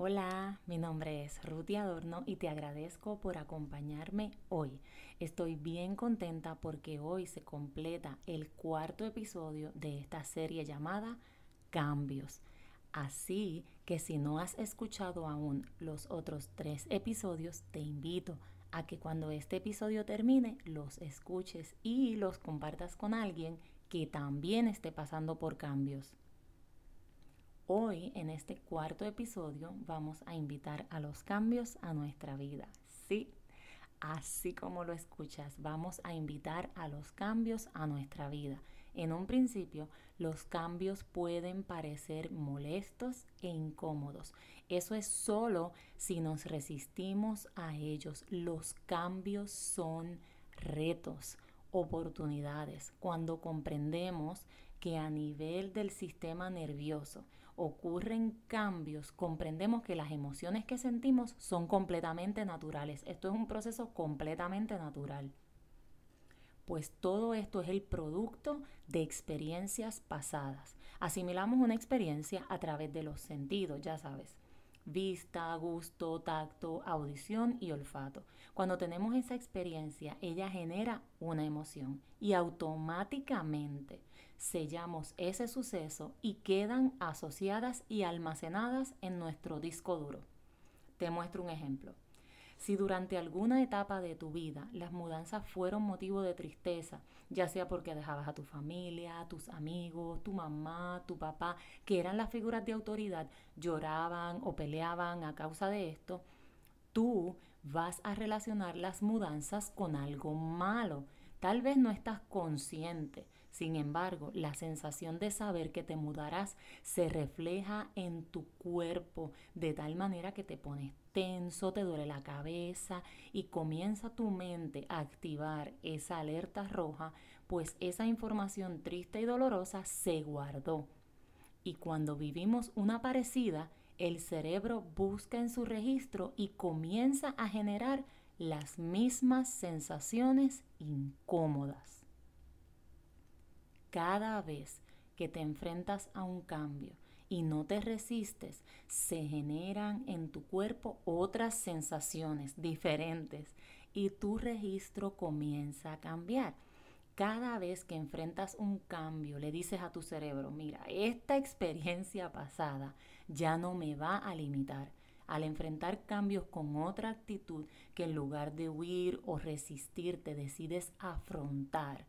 Hola, mi nombre es Ruti Adorno y te agradezco por acompañarme hoy. Estoy bien contenta porque hoy se completa el cuarto episodio de esta serie llamada Cambios. Así que si no has escuchado aún los otros tres episodios, te invito a que cuando este episodio termine los escuches y los compartas con alguien que también esté pasando por cambios. Hoy, en este cuarto episodio, vamos a invitar a los cambios a nuestra vida. Sí, así como lo escuchas, vamos a invitar a los cambios a nuestra vida. En un principio, los cambios pueden parecer molestos e incómodos. Eso es solo si nos resistimos a ellos. Los cambios son retos, oportunidades, cuando comprendemos que a nivel del sistema nervioso, ocurren cambios, comprendemos que las emociones que sentimos son completamente naturales. Esto es un proceso completamente natural. Pues todo esto es el producto de experiencias pasadas. Asimilamos una experiencia a través de los sentidos, ya sabes vista, gusto, tacto, audición y olfato. Cuando tenemos esa experiencia, ella genera una emoción y automáticamente sellamos ese suceso y quedan asociadas y almacenadas en nuestro disco duro. Te muestro un ejemplo. Si durante alguna etapa de tu vida las mudanzas fueron motivo de tristeza, ya sea porque dejabas a tu familia, a tus amigos, tu mamá, tu papá, que eran las figuras de autoridad, lloraban o peleaban a causa de esto, tú vas a relacionar las mudanzas con algo malo. Tal vez no estás consciente, sin embargo, la sensación de saber que te mudarás se refleja en tu cuerpo de tal manera que te pones tenso, te duele la cabeza y comienza tu mente a activar esa alerta roja, pues esa información triste y dolorosa se guardó. Y cuando vivimos una parecida, el cerebro busca en su registro y comienza a generar las mismas sensaciones incómodas. Cada vez que te enfrentas a un cambio y no te resistes, se generan en tu cuerpo otras sensaciones diferentes y tu registro comienza a cambiar. Cada vez que enfrentas un cambio, le dices a tu cerebro, mira, esta experiencia pasada ya no me va a limitar. Al enfrentar cambios con otra actitud que en lugar de huir o resistir te decides afrontar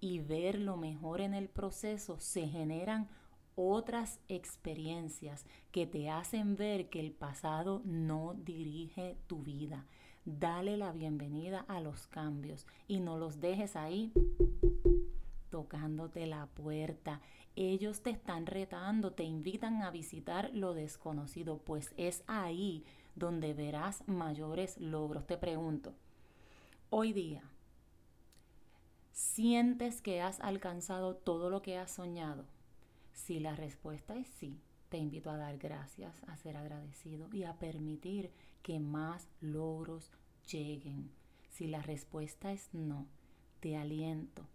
y ver lo mejor en el proceso, se generan otras experiencias que te hacen ver que el pasado no dirige tu vida. Dale la bienvenida a los cambios y no los dejes ahí tocándote la puerta. Ellos te están retando, te invitan a visitar lo desconocido, pues es ahí donde verás mayores logros. Te pregunto, hoy día, ¿Sientes que has alcanzado todo lo que has soñado? Si la respuesta es sí, te invito a dar gracias, a ser agradecido y a permitir que más logros lleguen. Si la respuesta es no, te aliento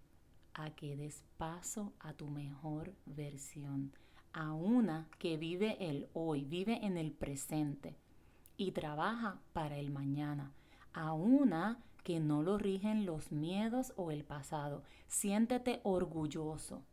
a que des paso a tu mejor versión, a una que vive el hoy, vive en el presente y trabaja para el mañana, a una que no lo rigen los miedos o el pasado. Siéntete orgulloso,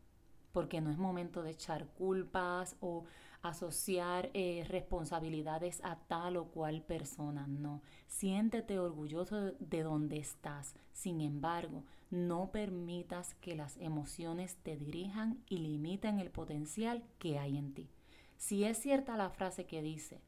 porque no es momento de echar culpas o asociar eh, responsabilidades a tal o cual persona, no. Siéntete orgulloso de, de donde estás. Sin embargo, no permitas que las emociones te dirijan y limiten el potencial que hay en ti. Si es cierta la frase que dice,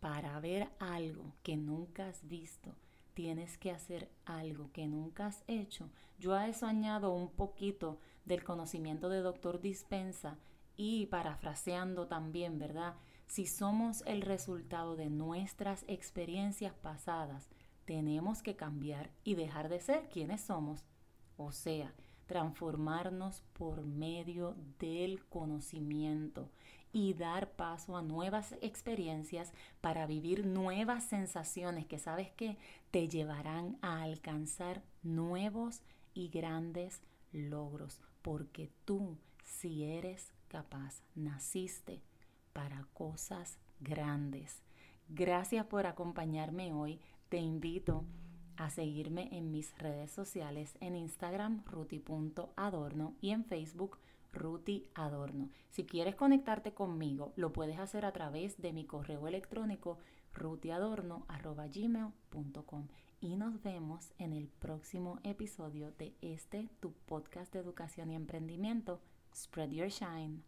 para ver algo que nunca has visto, tienes que hacer algo que nunca has hecho. Yo a eso añado un poquito del conocimiento de doctor Dispensa y parafraseando también, ¿verdad? Si somos el resultado de nuestras experiencias pasadas, tenemos que cambiar y dejar de ser quienes somos. O sea, transformarnos por medio del conocimiento y dar paso a nuevas experiencias para vivir nuevas sensaciones que sabes que te llevarán a alcanzar nuevos y grandes logros, porque tú si eres capaz, naciste para cosas grandes. Gracias por acompañarme hoy. Te invito a seguirme en mis redes sociales en Instagram ruti.adorno y en Facebook Ruti Adorno. Si quieres conectarte conmigo, lo puedes hacer a través de mi correo electrónico rutiadorno.gmail.com y nos vemos en el próximo episodio de este tu podcast de educación y emprendimiento Spread Your Shine.